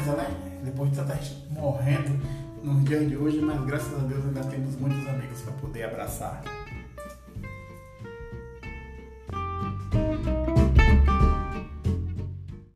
coisa, né? Depois de estar morrendo no dia de hoje, mas graças a Deus ainda temos muitos amigos para poder abraçar.